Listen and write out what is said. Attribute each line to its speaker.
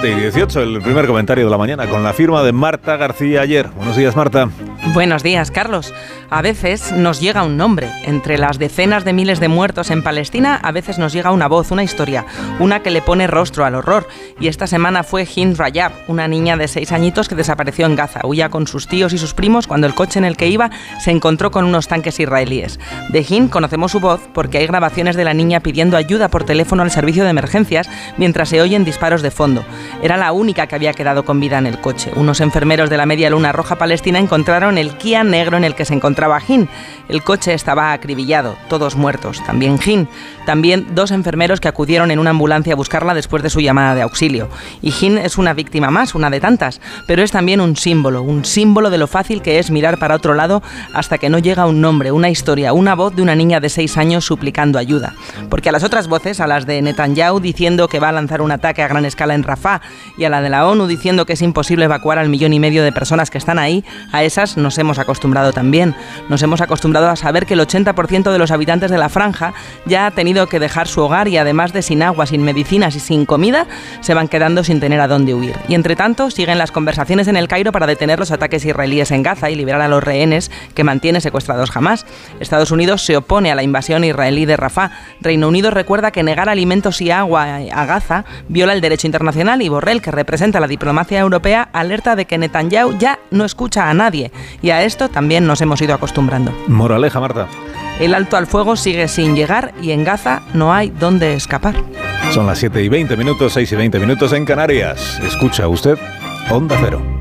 Speaker 1: 7 y 18, el primer comentario de la mañana con la firma de Marta García ayer. Buenos días, Marta.
Speaker 2: Buenos días, Carlos. A veces nos llega un nombre. Entre las decenas de miles de muertos en Palestina, a veces nos llega una voz, una historia, una que le pone rostro al horror. Y esta semana fue Hind Rayab, una niña de seis añitos que desapareció en Gaza. Huía con sus tíos y sus primos cuando el coche en el que iba se encontró con unos tanques israelíes. De Hind conocemos su voz porque hay grabaciones de la niña pidiendo ayuda por teléfono al servicio de emergencias mientras se oyen disparos de fondo. Era la única que había quedado con vida en el coche. Unos enfermeros de la Media Luna Roja Palestina encontraron el Kia negro en el que se encontraba Jin. El coche estaba acribillado, todos muertos, también Jin. También dos enfermeros que acudieron en una ambulancia a buscarla después de su llamada de auxilio. Y Jin es una víctima más, una de tantas, pero es también un símbolo, un símbolo de lo fácil que es mirar para otro lado hasta que no llega un nombre, una historia, una voz de una niña de seis años suplicando ayuda. Porque a las otras voces, a las de Netanyahu diciendo que va a lanzar un ataque a gran escala en Rafah y a la de la ONU diciendo que es imposible evacuar al millón y medio de personas que están ahí, a esas nos hemos acostumbrado también. Nos hemos acostumbrado a saber que el 80% de los habitantes de la franja ya ha tenido que dejar su hogar y además de sin agua, sin medicinas y sin comida, se van quedando sin tener a dónde huir. Y entre tanto, siguen las conversaciones en el Cairo para detener los ataques israelíes en Gaza y liberar a los rehenes que mantiene secuestrados jamás. Estados Unidos se opone a la invasión israelí de Rafah. Reino Unido recuerda que negar alimentos y agua a Gaza viola el derecho internacional y Borrell, que representa la diplomacia europea, alerta de que Netanyahu ya no escucha a nadie. Y a esto también nos hemos ido acostumbrando.
Speaker 1: Moraleja, Marta.
Speaker 2: El alto al fuego sigue sin llegar y en Gaza no hay dónde escapar.
Speaker 1: Son las 7 y 20 minutos, 6 y 20 minutos en Canarias. Escucha usted Onda Cero.